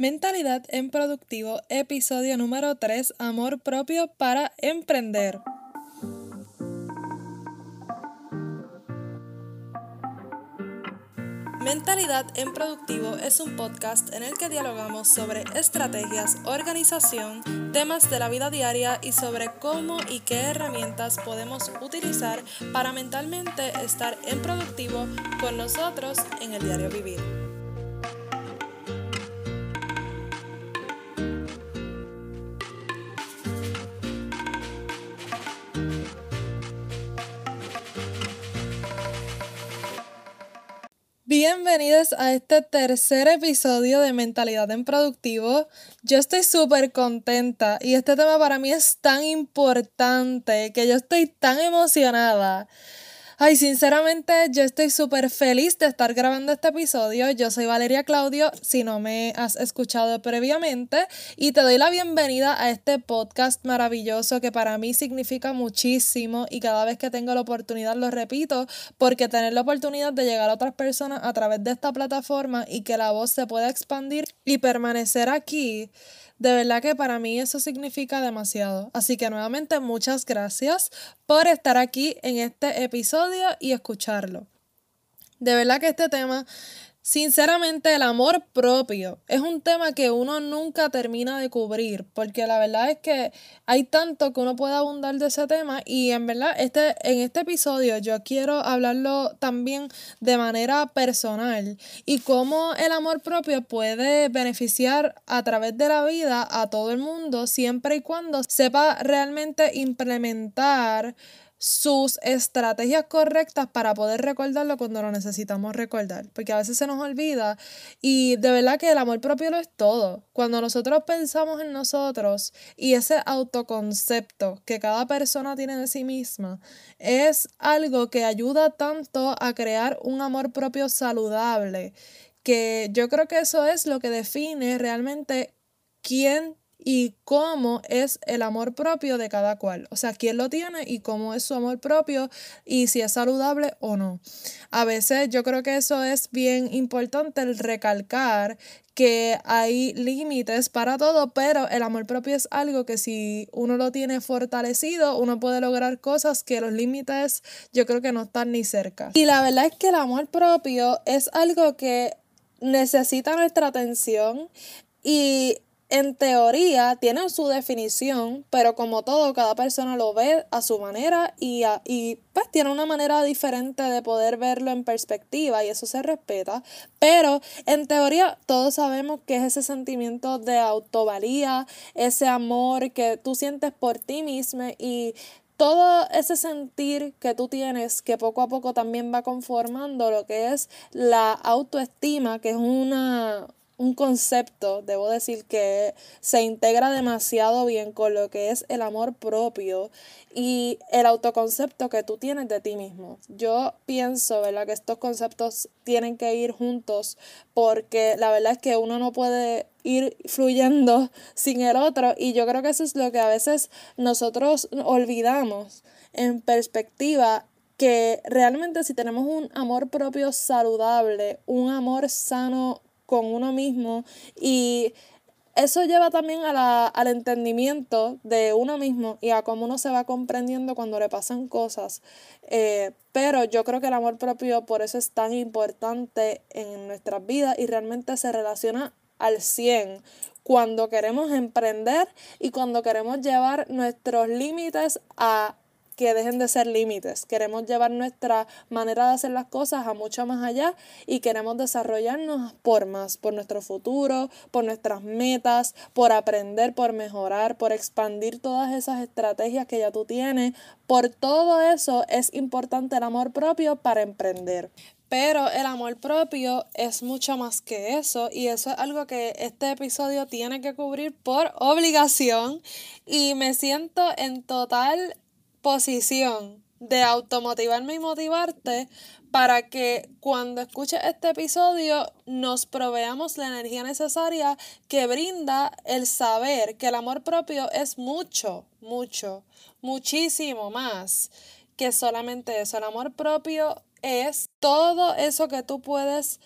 Mentalidad en Productivo, episodio número 3, Amor propio para emprender. Mentalidad en Productivo es un podcast en el que dialogamos sobre estrategias, organización, temas de la vida diaria y sobre cómo y qué herramientas podemos utilizar para mentalmente estar en productivo con nosotros en el diario vivir. Bienvenidos a este tercer episodio de Mentalidad en Productivo. Yo estoy súper contenta y este tema para mí es tan importante que yo estoy tan emocionada Ay, sinceramente, yo estoy súper feliz de estar grabando este episodio. Yo soy Valeria Claudio, si no me has escuchado previamente, y te doy la bienvenida a este podcast maravilloso que para mí significa muchísimo y cada vez que tengo la oportunidad lo repito, porque tener la oportunidad de llegar a otras personas a través de esta plataforma y que la voz se pueda expandir y permanecer aquí de verdad que para mí eso significa demasiado. Así que nuevamente muchas gracias por estar aquí en este episodio y escucharlo. De verdad que este tema Sinceramente, el amor propio es un tema que uno nunca termina de cubrir, porque la verdad es que hay tanto que uno puede abundar de ese tema y en verdad este, en este episodio yo quiero hablarlo también de manera personal y cómo el amor propio puede beneficiar a través de la vida a todo el mundo siempre y cuando sepa realmente implementar sus estrategias correctas para poder recordarlo cuando lo necesitamos recordar, porque a veces se nos olvida y de verdad que el amor propio lo es todo. Cuando nosotros pensamos en nosotros y ese autoconcepto que cada persona tiene de sí misma es algo que ayuda tanto a crear un amor propio saludable, que yo creo que eso es lo que define realmente quién y cómo es el amor propio de cada cual. O sea, quién lo tiene y cómo es su amor propio y si es saludable o no. A veces yo creo que eso es bien importante el recalcar que hay límites para todo, pero el amor propio es algo que si uno lo tiene fortalecido, uno puede lograr cosas que los límites yo creo que no están ni cerca. Y la verdad es que el amor propio es algo que necesita nuestra atención y en teoría tienen su definición, pero como todo, cada persona lo ve a su manera y, y pues tiene una manera diferente de poder verlo en perspectiva y eso se respeta. Pero en teoría todos sabemos que es ese sentimiento de autovalía, ese amor que tú sientes por ti mismo y todo ese sentir que tú tienes que poco a poco también va conformando lo que es la autoestima, que es una, un concepto, debo decir, que se integra demasiado bien con lo que es el amor propio y el autoconcepto que tú tienes de ti mismo. Yo pienso, ¿verdad?, que estos conceptos tienen que ir juntos porque la verdad es que uno no puede ir fluyendo sin el otro y yo creo que eso es lo que a veces nosotros olvidamos en perspectiva que realmente si tenemos un amor propio saludable, un amor sano con uno mismo y eso lleva también a la, al entendimiento de uno mismo y a cómo uno se va comprendiendo cuando le pasan cosas. Eh, pero yo creo que el amor propio por eso es tan importante en nuestras vidas y realmente se relaciona al 100 cuando queremos emprender y cuando queremos llevar nuestros límites a que dejen de ser límites. Queremos llevar nuestra manera de hacer las cosas a mucho más allá y queremos desarrollarnos por más, por nuestro futuro, por nuestras metas, por aprender, por mejorar, por expandir todas esas estrategias que ya tú tienes. Por todo eso es importante el amor propio para emprender. Pero el amor propio es mucho más que eso y eso es algo que este episodio tiene que cubrir por obligación y me siento en total posición de automotivarme y motivarte para que cuando escuches este episodio nos proveamos la energía necesaria que brinda el saber que el amor propio es mucho, mucho, muchísimo más que solamente eso. El amor propio es todo eso que tú puedes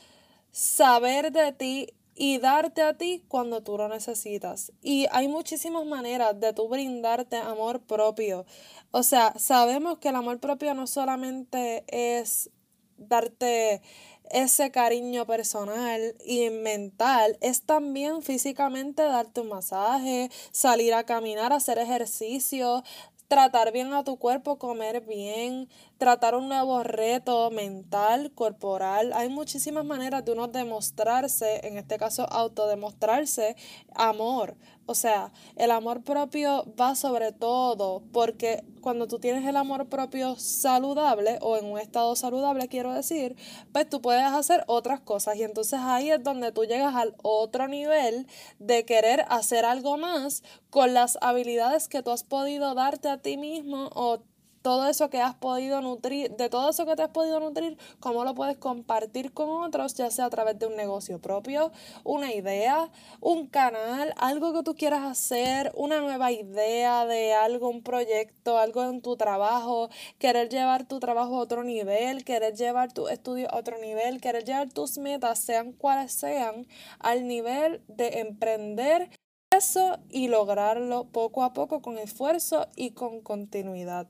saber de ti y darte a ti cuando tú lo necesitas. Y hay muchísimas maneras de tú brindarte amor propio. O sea, sabemos que el amor propio no solamente es darte ese cariño personal y mental, es también físicamente darte un masaje, salir a caminar, hacer ejercicio, tratar bien a tu cuerpo, comer bien, tratar un nuevo reto mental, corporal. Hay muchísimas maneras de uno demostrarse, en este caso autodemostrarse, amor. O sea, el amor propio va sobre todo porque cuando tú tienes el amor propio saludable o en un estado saludable, quiero decir, pues tú puedes hacer otras cosas y entonces ahí es donde tú llegas al otro nivel de querer hacer algo más con las habilidades que tú has podido darte a ti mismo o todo eso que has podido nutrir, de todo eso que te has podido nutrir, cómo lo puedes compartir con otros, ya sea a través de un negocio propio, una idea, un canal, algo que tú quieras hacer, una nueva idea de algo, un proyecto, algo en tu trabajo, querer llevar tu trabajo a otro nivel, querer llevar tu estudio a otro nivel, querer llevar tus metas, sean cuales sean, al nivel de emprender eso y lograrlo poco a poco con esfuerzo y con continuidad.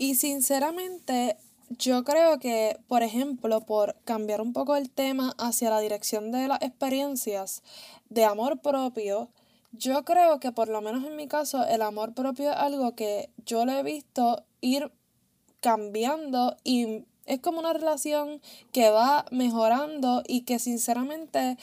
Y sinceramente, yo creo que, por ejemplo, por cambiar un poco el tema hacia la dirección de las experiencias de amor propio, yo creo que por lo menos en mi caso el amor propio es algo que yo lo he visto ir cambiando y es como una relación que va mejorando y que sinceramente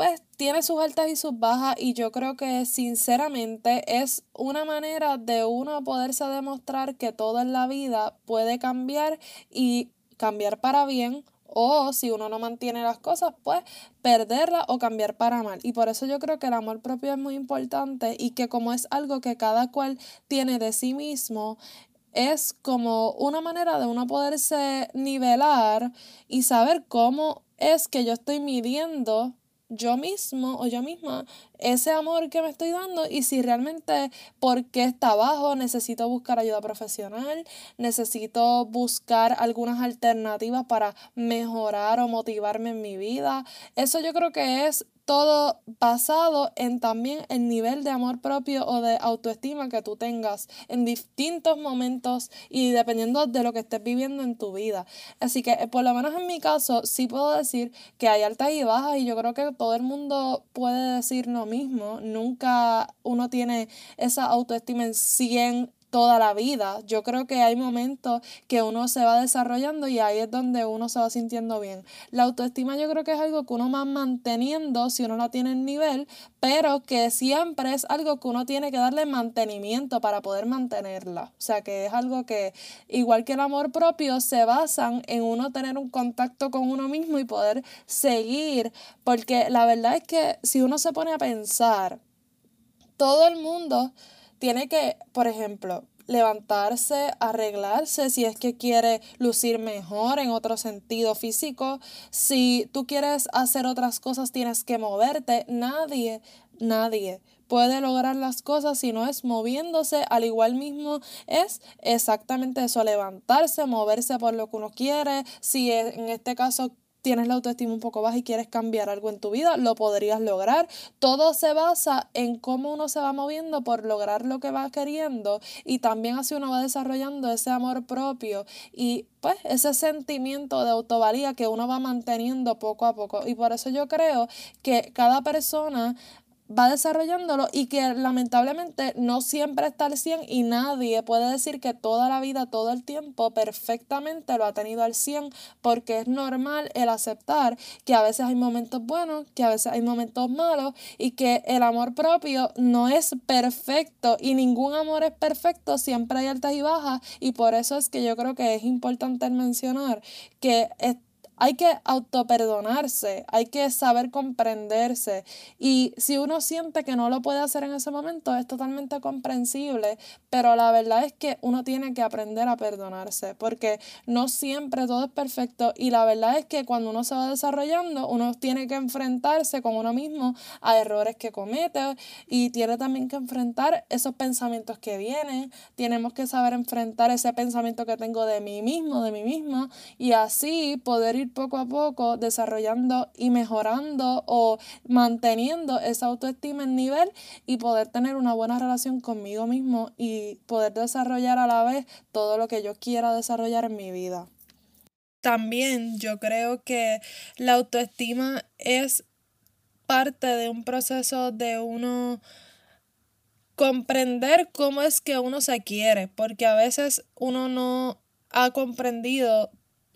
pues tiene sus altas y sus bajas y yo creo que sinceramente es una manera de uno poderse demostrar que todo en la vida puede cambiar y cambiar para bien o si uno no mantiene las cosas, pues perderlas o cambiar para mal. Y por eso yo creo que el amor propio es muy importante y que como es algo que cada cual tiene de sí mismo, es como una manera de uno poderse nivelar y saber cómo es que yo estoy midiendo yo mismo o yo misma ese amor que me estoy dando y si realmente porque está abajo necesito buscar ayuda profesional, necesito buscar algunas alternativas para mejorar o motivarme en mi vida. Eso yo creo que es todo basado en también el nivel de amor propio o de autoestima que tú tengas en distintos momentos y dependiendo de lo que estés viviendo en tu vida. Así que eh, por lo menos en mi caso sí puedo decir que hay altas y bajas y yo creo que todo el mundo puede decir lo mismo. Nunca uno tiene esa autoestima en 100 toda la vida. Yo creo que hay momentos que uno se va desarrollando y ahí es donde uno se va sintiendo bien. La autoestima yo creo que es algo que uno va manteniendo si uno no tiene el nivel, pero que siempre es algo que uno tiene que darle mantenimiento para poder mantenerla. O sea que es algo que, igual que el amor propio, se basan en uno tener un contacto con uno mismo y poder seguir, porque la verdad es que si uno se pone a pensar, todo el mundo tiene que, por ejemplo, levantarse, arreglarse si es que quiere lucir mejor en otro sentido físico. Si tú quieres hacer otras cosas, tienes que moverte. Nadie, nadie puede lograr las cosas si no es moviéndose. Al igual mismo es exactamente eso, levantarse, moverse por lo que uno quiere. Si en este caso tienes la autoestima un poco baja y quieres cambiar algo en tu vida, lo podrías lograr. Todo se basa en cómo uno se va moviendo por lograr lo que va queriendo y también así uno va desarrollando ese amor propio y pues ese sentimiento de autovalía que uno va manteniendo poco a poco. Y por eso yo creo que cada persona va desarrollándolo y que lamentablemente no siempre está al 100 y nadie puede decir que toda la vida, todo el tiempo perfectamente lo ha tenido al 100 porque es normal el aceptar que a veces hay momentos buenos, que a veces hay momentos malos y que el amor propio no es perfecto y ningún amor es perfecto, siempre hay altas y bajas y por eso es que yo creo que es importante mencionar que hay que autoperdonarse, hay que saber comprenderse. Y si uno siente que no lo puede hacer en ese momento, es totalmente comprensible, pero la verdad es que uno tiene que aprender a perdonarse, porque no siempre todo es perfecto y la verdad es que cuando uno se va desarrollando, uno tiene que enfrentarse con uno mismo a errores que comete y tiene también que enfrentar esos pensamientos que vienen, tenemos que saber enfrentar ese pensamiento que tengo de mí mismo, de mí misma y así poder ir poco a poco desarrollando y mejorando o manteniendo esa autoestima en nivel y poder tener una buena relación conmigo mismo y poder desarrollar a la vez todo lo que yo quiera desarrollar en mi vida. También yo creo que la autoestima es parte de un proceso de uno comprender cómo es que uno se quiere, porque a veces uno no ha comprendido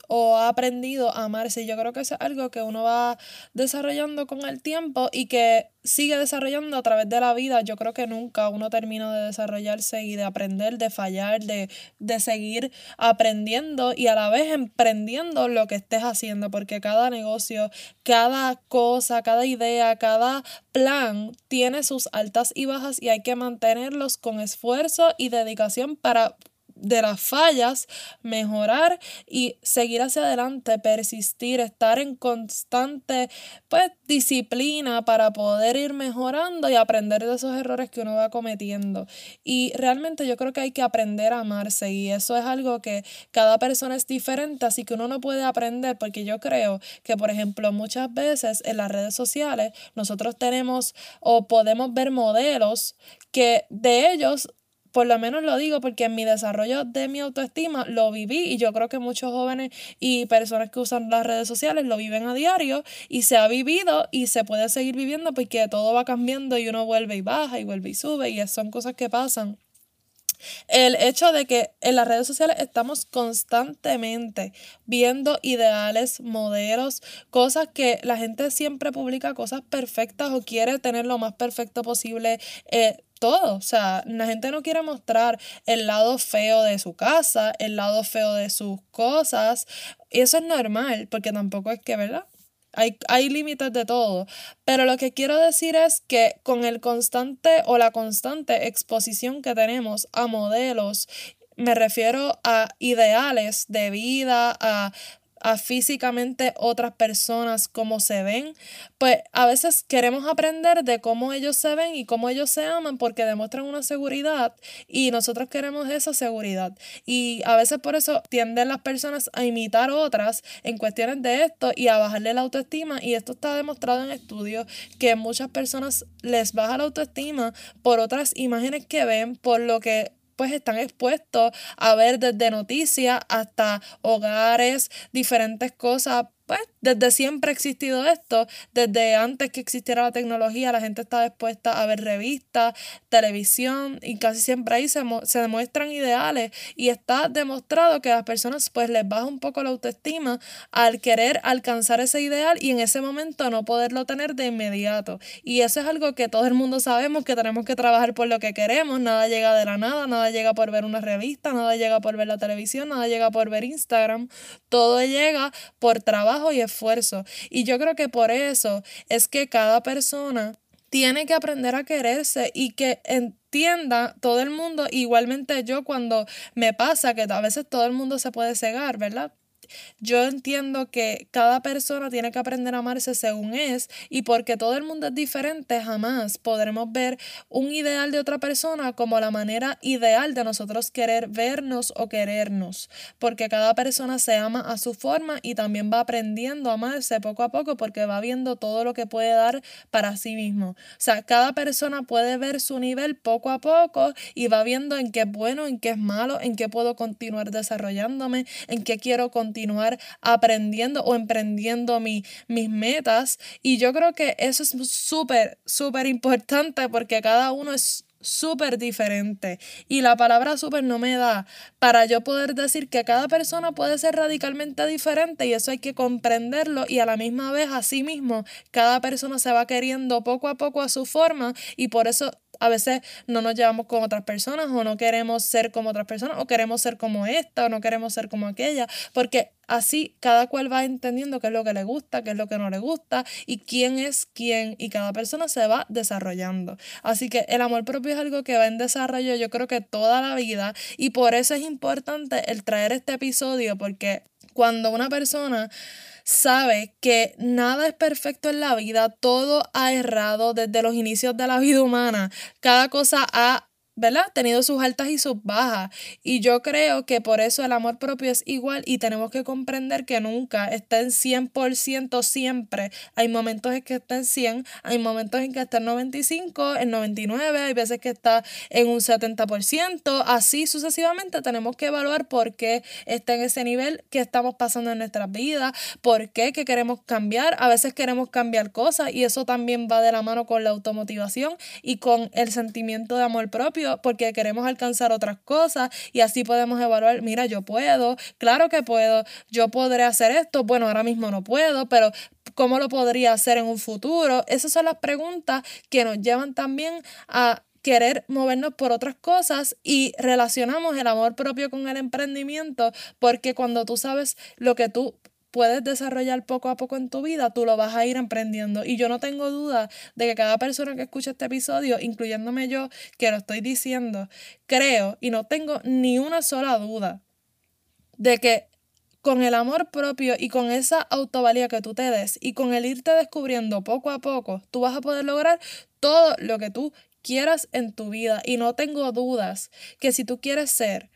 o ha aprendido a amarse. Yo creo que es algo que uno va desarrollando con el tiempo y que sigue desarrollando a través de la vida. Yo creo que nunca uno termina de desarrollarse y de aprender, de fallar, de, de seguir aprendiendo y a la vez emprendiendo lo que estés haciendo, porque cada negocio, cada cosa, cada idea, cada plan tiene sus altas y bajas y hay que mantenerlos con esfuerzo y dedicación para de las fallas, mejorar y seguir hacia adelante, persistir, estar en constante pues disciplina para poder ir mejorando y aprender de esos errores que uno va cometiendo. Y realmente yo creo que hay que aprender a amarse y eso es algo que cada persona es diferente, así que uno no puede aprender porque yo creo que por ejemplo muchas veces en las redes sociales nosotros tenemos o podemos ver modelos que de ellos por lo menos lo digo porque en mi desarrollo de mi autoestima lo viví y yo creo que muchos jóvenes y personas que usan las redes sociales lo viven a diario y se ha vivido y se puede seguir viviendo porque todo va cambiando y uno vuelve y baja y vuelve y sube y son cosas que pasan. El hecho de que en las redes sociales estamos constantemente viendo ideales, modelos, cosas que la gente siempre publica, cosas perfectas o quiere tener lo más perfecto posible. Eh, todo. O sea, la gente no quiere mostrar el lado feo de su casa, el lado feo de sus cosas. Y eso es normal, porque tampoco es que, ¿verdad? Hay, hay límites de todo. Pero lo que quiero decir es que con el constante o la constante exposición que tenemos a modelos, me refiero a ideales de vida, a a físicamente otras personas cómo se ven, pues a veces queremos aprender de cómo ellos se ven y cómo ellos se aman porque demuestran una seguridad y nosotros queremos esa seguridad. Y a veces por eso tienden las personas a imitar otras en cuestiones de esto y a bajarle la autoestima y esto está demostrado en estudios que muchas personas les baja la autoestima por otras imágenes que ven, por lo que pues están expuestos a ver desde noticias hasta hogares, diferentes cosas pues desde siempre ha existido esto, desde antes que existiera la tecnología, la gente está dispuesta a ver revistas, televisión y casi siempre ahí se, se demuestran ideales. Y está demostrado que a las personas pues les baja un poco la autoestima al querer alcanzar ese ideal y en ese momento no poderlo tener de inmediato. Y eso es algo que todo el mundo sabemos que tenemos que trabajar por lo que queremos, nada llega de la nada, nada llega por ver una revista, nada llega por ver la televisión, nada llega por ver Instagram, todo llega por trabajo y esfuerzo. Y yo creo que por eso es que cada persona tiene que aprender a quererse y que entienda todo el mundo, igualmente yo cuando me pasa que a veces todo el mundo se puede cegar, ¿verdad? Yo entiendo que cada persona tiene que aprender a amarse según es y porque todo el mundo es diferente, jamás podremos ver un ideal de otra persona como la manera ideal de nosotros querer vernos o querernos, porque cada persona se ama a su forma y también va aprendiendo a amarse poco a poco porque va viendo todo lo que puede dar para sí mismo. O sea, cada persona puede ver su nivel poco a poco y va viendo en qué es bueno, en qué es malo, en qué puedo continuar desarrollándome, en qué quiero continuar continuar aprendiendo o emprendiendo mis metas. Y yo creo que eso es súper, súper importante porque cada uno es súper diferente. Y la palabra súper no me da para yo poder decir que cada persona puede ser radicalmente diferente y eso hay que comprenderlo y a la misma vez, así mismo, cada persona se va queriendo poco a poco a su forma y por eso a veces no nos llevamos con otras personas o no queremos ser como otras personas o queremos ser como esta o no queremos ser como aquella, porque así cada cual va entendiendo qué es lo que le gusta, qué es lo que no le gusta y quién es quién y cada persona se va desarrollando. Así que el amor propio es algo que va en desarrollo yo creo que toda la vida y por eso es importante el traer este episodio porque cuando una persona sabe que nada es perfecto en la vida, todo ha errado desde los inicios de la vida humana, cada cosa ha ¿verdad? Tenido sus altas y sus bajas. Y yo creo que por eso el amor propio es igual y tenemos que comprender que nunca está en 100% siempre. Hay momentos en que está en 100, hay momentos en que está en 95, en 99, hay veces que está en un 70%, así sucesivamente tenemos que evaluar por qué está en ese nivel que estamos pasando en nuestras vidas, por qué que queremos cambiar, a veces queremos cambiar cosas y eso también va de la mano con la automotivación y con el sentimiento de amor propio porque queremos alcanzar otras cosas y así podemos evaluar, mira, yo puedo, claro que puedo, yo podré hacer esto, bueno, ahora mismo no puedo, pero ¿cómo lo podría hacer en un futuro? Esas son las preguntas que nos llevan también a querer movernos por otras cosas y relacionamos el amor propio con el emprendimiento porque cuando tú sabes lo que tú puedes desarrollar poco a poco en tu vida, tú lo vas a ir emprendiendo. Y yo no tengo duda de que cada persona que escucha este episodio, incluyéndome yo, que lo estoy diciendo, creo y no tengo ni una sola duda de que con el amor propio y con esa autovalía que tú te des y con el irte descubriendo poco a poco, tú vas a poder lograr todo lo que tú quieras en tu vida. Y no tengo dudas que si tú quieres ser,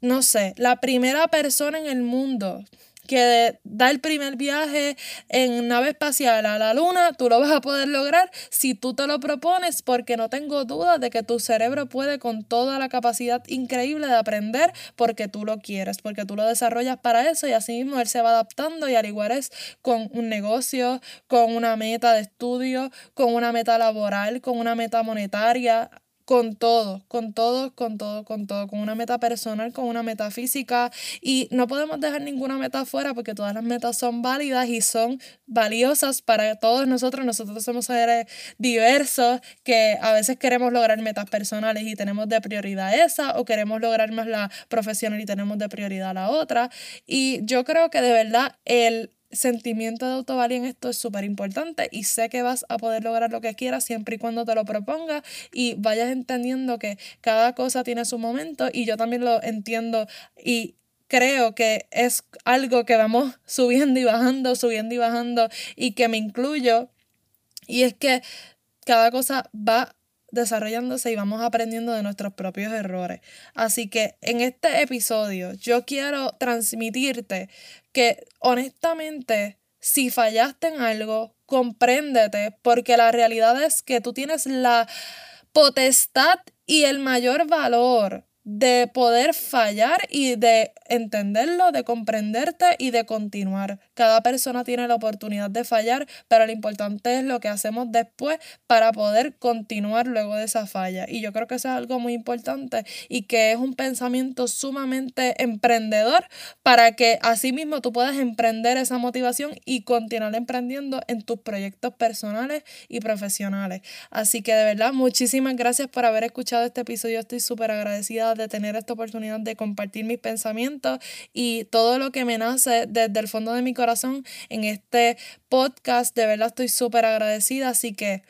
no sé, la primera persona en el mundo que da el primer viaje en nave espacial a la luna, tú lo vas a poder lograr si tú te lo propones, porque no tengo duda de que tu cerebro puede con toda la capacidad increíble de aprender porque tú lo quieres, porque tú lo desarrollas para eso y así mismo él se va adaptando y al igual es con un negocio, con una meta de estudio, con una meta laboral, con una meta monetaria, con todo, con todo, con todo, con todo, con una meta personal, con una meta física y no podemos dejar ninguna meta fuera porque todas las metas son válidas y son valiosas para todos nosotros. Nosotros somos seres diversos que a veces queremos lograr metas personales y tenemos de prioridad esa o queremos lograr más la profesional y tenemos de prioridad la otra. Y yo creo que de verdad el sentimiento de autovalía en esto es súper importante y sé que vas a poder lograr lo que quieras siempre y cuando te lo propongas y vayas entendiendo que cada cosa tiene su momento y yo también lo entiendo y creo que es algo que vamos subiendo y bajando, subiendo y bajando y que me incluyo y es que cada cosa va desarrollándose y vamos aprendiendo de nuestros propios errores. Así que en este episodio yo quiero transmitirte que honestamente, si fallaste en algo, compréndete, porque la realidad es que tú tienes la potestad y el mayor valor de poder fallar y de entenderlo, de comprenderte y de continuar. Cada persona tiene la oportunidad de fallar, pero lo importante es lo que hacemos después para poder continuar luego de esa falla. Y yo creo que eso es algo muy importante y que es un pensamiento sumamente emprendedor para que así mismo tú puedas emprender esa motivación y continuar emprendiendo en tus proyectos personales y profesionales. Así que de verdad, muchísimas gracias por haber escuchado este episodio. Estoy súper de tener esta oportunidad de compartir mis pensamientos y todo lo que me nace desde el fondo de mi corazón en este podcast. De verdad estoy súper agradecida, así que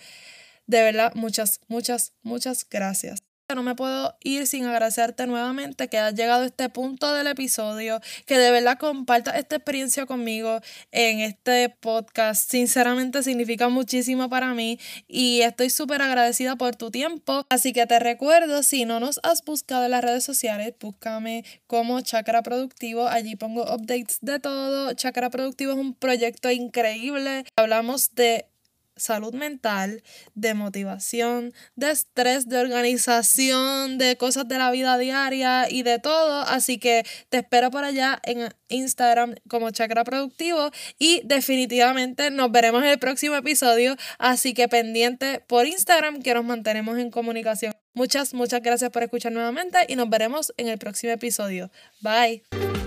de verdad muchas, muchas, muchas gracias no me puedo ir sin agradecerte nuevamente que has llegado a este punto del episodio, que de verdad compartas esta experiencia conmigo en este podcast. Sinceramente significa muchísimo para mí y estoy súper agradecida por tu tiempo. Así que te recuerdo, si no nos has buscado en las redes sociales, búscame como Chakra Productivo. Allí pongo updates de todo. Chakra Productivo es un proyecto increíble. Hablamos de salud mental, de motivación, de estrés, de organización, de cosas de la vida diaria y de todo. Así que te espero por allá en Instagram como Chakra Productivo y definitivamente nos veremos en el próximo episodio. Así que pendiente por Instagram que nos mantenemos en comunicación. Muchas, muchas gracias por escuchar nuevamente y nos veremos en el próximo episodio. Bye.